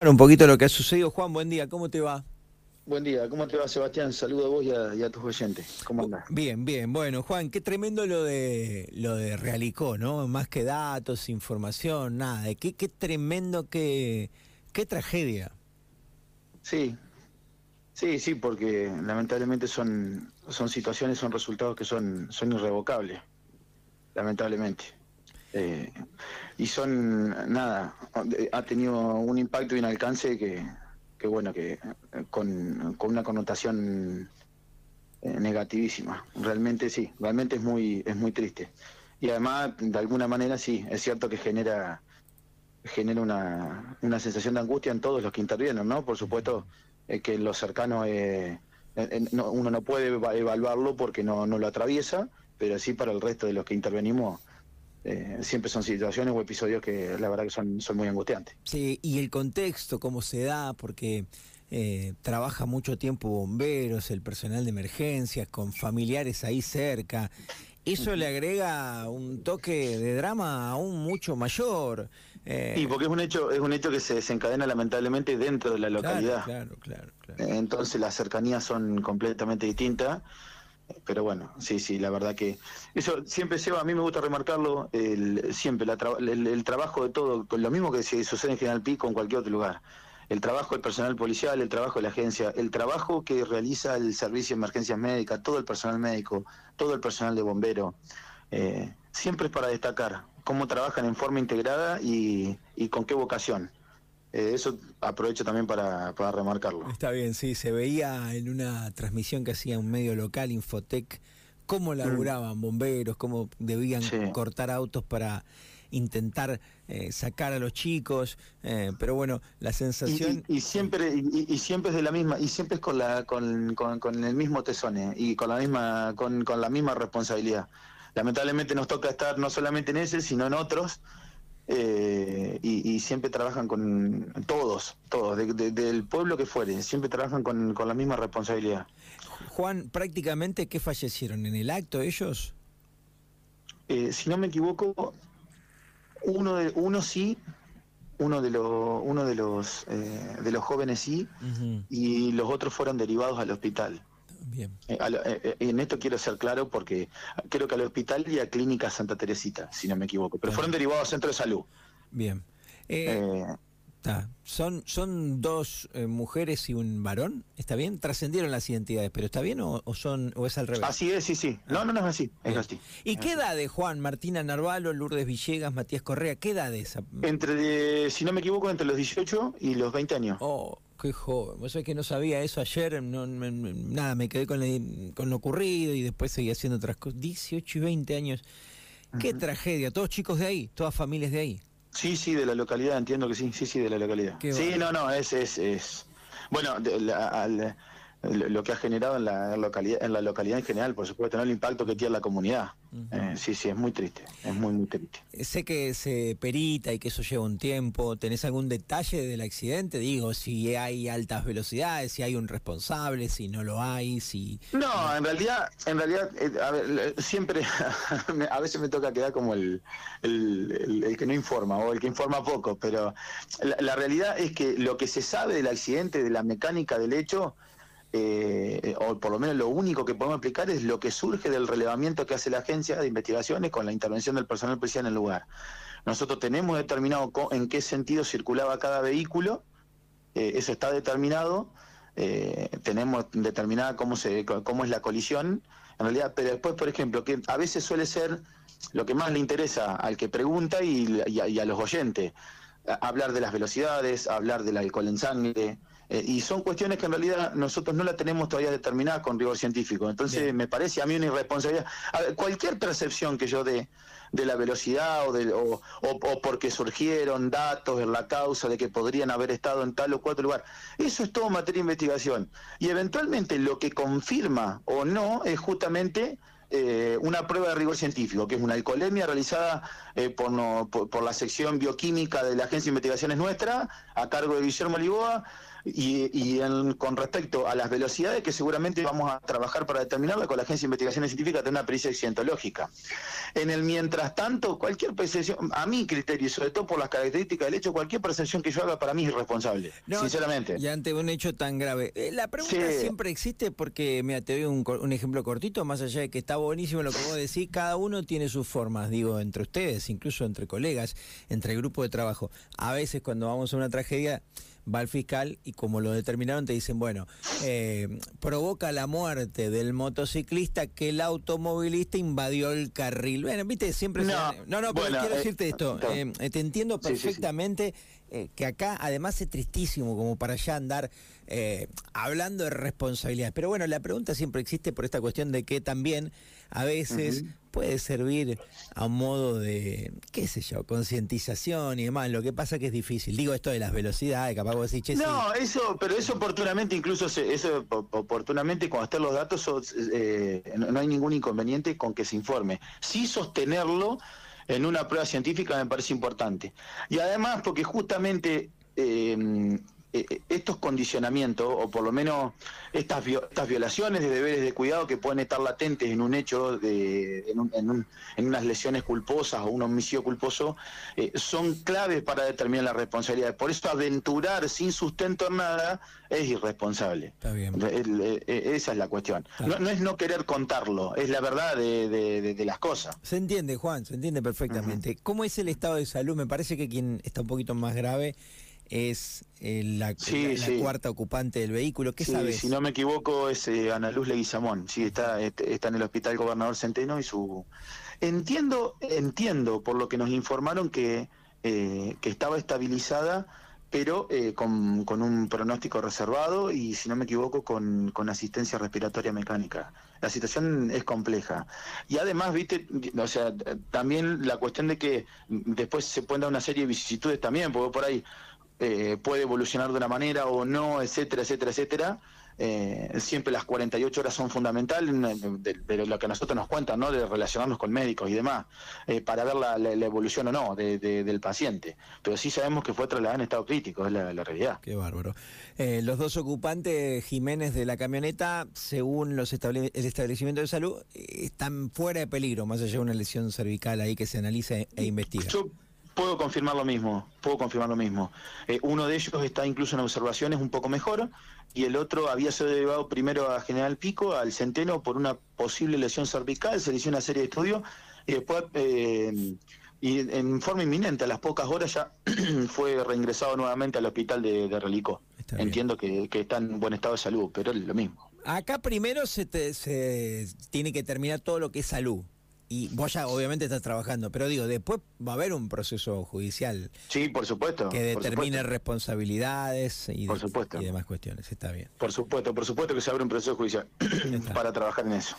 un poquito lo que ha sucedido. Juan, buen día, ¿cómo te va? Buen día, ¿cómo te va Sebastián? Saludo a vos y a, tus oyentes. ¿Cómo andás? Bien, bien. Bueno, Juan, qué tremendo lo de lo de Realicó, ¿no? Más que datos, información, nada. Qué, qué tremendo, qué, qué tragedia. Sí, sí, sí, porque lamentablemente son, son situaciones, son resultados que son, son irrevocables, lamentablemente. Eh, y son, nada, ha tenido un impacto y un alcance que, que bueno, que eh, con, con una connotación eh, negativísima. Realmente sí, realmente es muy, es muy triste. Y además, de alguna manera sí, es cierto que genera genera una, una sensación de angustia en todos los que intervienen, ¿no? Por supuesto que lo cercano uno no puede evaluarlo porque no, no lo atraviesa, pero sí para el resto de los que intervenimos eh, siempre son situaciones o episodios que la verdad que son, son muy angustiantes. Sí, y el contexto, cómo se da, porque eh, trabaja mucho tiempo bomberos, el personal de emergencias, con familiares ahí cerca. Eso le agrega un toque de drama aún mucho mayor. Eh, sí, porque es un hecho, es un hecho que se desencadena lamentablemente dentro de la localidad. claro, claro. claro. Entonces las cercanías son completamente distintas pero bueno, sí, sí, la verdad que eso siempre se va, a mí me gusta remarcarlo, el, siempre el, trabajo de todo, con lo mismo que se sucede en General o en cualquier otro lugar. El trabajo del personal policial, el trabajo de la agencia, el trabajo que realiza el servicio de emergencias médicas, todo el personal médico, todo el personal de bombero, eh, siempre es para destacar cómo trabajan en forma integrada y con qué vocación. Eh, eso aprovecho también para, remarcarlo. Está bien, sí, se veía en una transmisión que hacía un medio local, Infotec, cómo mm. laburaban bomberos, cómo debían cortar autos para intentar eh, sacar a los chicos, eh, pero bueno, la sensación... Y, siempre y, siempre es de la misma, y siempre es con, la, con, con, el mismo tesone y con la misma, con, con la misma responsabilidad. Lamentablemente nos toca estar no solamente en ese, sino en otros, eh, y, siempre trabajan con todos, todos, del pueblo que fuere, siempre trabajan con, la misma responsabilidad. Juan, prácticamente, ¿qué fallecieron? ¿En el acto ellos? Eh, si no me equivoco, uno, de, uno sí, uno de, los uno de, los, eh, de los jóvenes sí, y los otros fueron derivados al hospital. Bien. Eh, eh, eh, en esto quiero ser claro porque creo que al hospital y a Clínica Santa Teresita, si no me equivoco, pero fueron derivados al centro de salud. Bien. son, son dos mujeres y un varón, ¿está bien? Trascendieron las identidades, pero ¿está bien o, son o es al revés? Así es, sí, sí. No, no, no es así, es así. ¿Y qué edad de Juan, Martina Narvalo, Lourdes Villegas, Matías Correa? ¿Qué edad esa? Entre, si no me equivoco, entre los 18 y los 20 años. Oh, Qué joven. Vos sabés que no sabía eso ayer. No, nada, me quedé con, con, lo ocurrido y después seguí haciendo otras cosas. 18 y 20 años. Qué tragedia. Todos chicos de ahí, todas familias de ahí. Sí, sí, de la localidad, entiendo que sí. Sí, sí, de la localidad. sí, no, no, es. es, es... Bueno, al, lo que ha generado en la localidad, en la localidad en general, por supuesto, ¿no? el impacto que tiene la comunidad. Eh, sí, sí, es muy triste, es muy, muy triste. Sé que se perita y que eso lleva un tiempo. ¿Tenés algún detalle del accidente? Digo, si hay altas velocidades, si hay un responsable, si no lo hay, si... No, en realidad, en realidad, eh, a ver, siempre, a veces me toca quedar como el, el, que no informa o el que informa poco, pero la realidad es que lo que se sabe del accidente, de la mecánica del hecho, eh, o por lo menos lo único que podemos explicar es lo que surge del relevamiento que hace la agencia de investigaciones con la intervención del personal policial en el lugar. Nosotros tenemos determinado en qué sentido circulaba cada vehículo, eh, eso está determinado, eh, tenemos determinada cómo, se, cómo es la colisión, en realidad, pero después, por ejemplo, que a veces suele ser lo que más le interesa al que pregunta y, y a los oyentes, hablar de las velocidades, hablar del alcohol en sangre, eh, y son cuestiones que en realidad nosotros no la tenemos todavía determinada con rigor científico. Entonces me parece a mí una irresponsabilidad. cualquier percepción que yo dé de la velocidad o, de, o, o, porque surgieron datos en la causa de que podrían haber estado en tal o cuatro lugar, eso es todo materia de investigación. Y eventualmente lo que confirma o no es justamente eh, una prueba de rigor científico, que es una alcoholemia realizada eh, por, por, la sección bioquímica de la Agencia de Investigaciones Nuestra, a cargo de Guillermo Liboa, y, con respecto a las velocidades que seguramente vamos a trabajar para determinarla con la Agencia de Investigaciones Científicas de una pericia cientológica. En el mientras tanto, cualquier percepción, a mi criterio y sobre todo por las características del hecho, cualquier percepción que yo haga para mí es irresponsable, sinceramente. Y ante un hecho tan grave. Eh, la pregunta siempre existe porque, mira, te doy un, ejemplo cortito, más allá de que está buenísimo lo que vos decís, cada uno tiene sus formas, digo, entre ustedes, incluso entre colegas, entre el grupo de trabajo. A veces cuando vamos a una tragedia va al fiscal y como lo determinaron te dicen, bueno, eh, provoca la muerte del motociclista que el automovilista invadió el carril. Bueno, viste, siempre... No, no, no, pero quiero eh, decirte esto, eh, te entiendo perfectamente que acá además es tristísimo como para allá andar hablando de responsabilidades. Pero bueno, la pregunta siempre existe por esta cuestión de que también a veces puede servir a modo de, qué sé yo, concientización y demás. Lo que pasa que es difícil. Digo esto de las velocidades, capaz vos decís, No, eso, pero eso oportunamente, incluso eso oportunamente cuando estén los datos, eh, no hay ningún inconveniente con que se informe. Sí sostenerlo en una prueba científica me parece importante. Y además porque justamente eh, estos condicionamientos, o por lo menos estas, estas violaciones de deberes de cuidado que pueden estar latentes en un hecho, de, en, unas lesiones culposas o un homicidio culposo, eh, son claves para determinar la responsabilidad. Por eso aventurar sin sustento en nada es irresponsable. Está bien. esa es la cuestión. No, es no querer contarlo, es la verdad de, las cosas. Se entiende, Juan, se entiende perfectamente. ¿Cómo es el estado de salud? Me parece que quien está un poquito más grave es eh, la, cuarta ocupante del vehículo. ¿Qué sabes? Si no me equivoco, es eh, Ana Luz Leguizamón. Sí, está, está en el Hospital Gobernador Centeno y su... Entiendo, entiendo por lo que nos informaron que, eh, que estaba estabilizada, pero con, con, un pronóstico reservado y, si no me equivoco, con, con asistencia respiratoria mecánica. La situación es compleja. Y además, viste, o sea, también la cuestión de que después se pueden dar una serie de vicisitudes también, porque por ahí eh, puede evolucionar de una manera o no, etcétera, etcétera, etcétera. Eh, siempre las 48 horas son fundamentales de, lo que nosotros nos cuentan, ¿no? de relacionarnos con médicos y demás, eh, para ver la, evolución o no del paciente. Pero sí sabemos que fue trasladado en estado crítico, es la, realidad. Qué bárbaro. los dos ocupantes, Jiménez de la camioneta, según los el establecimiento de salud, están fuera de peligro, más allá de una lesión cervical ahí que se analiza e investiga. Puedo confirmar lo mismo, puedo confirmar lo mismo. Eh, uno de ellos está incluso en observaciones un poco mejor y el otro había sido llevado primero a General Pico, al Centeno, por una posible lesión cervical, se le hizo una serie de estudios y después, eh, y en forma inminente, a las pocas horas ya fue reingresado nuevamente al hospital de, de Relicó. Entiendo que, está en buen estado de salud, pero es lo mismo. Acá primero se, se tiene que terminar todo lo que es salud y vos ya obviamente estás trabajando, pero digo, después va a haber un proceso judicial. Sí, por supuesto. Que determine responsabilidades y, y demás cuestiones. Está bien. Por supuesto, por supuesto que se abre un proceso judicial para trabajar en eso.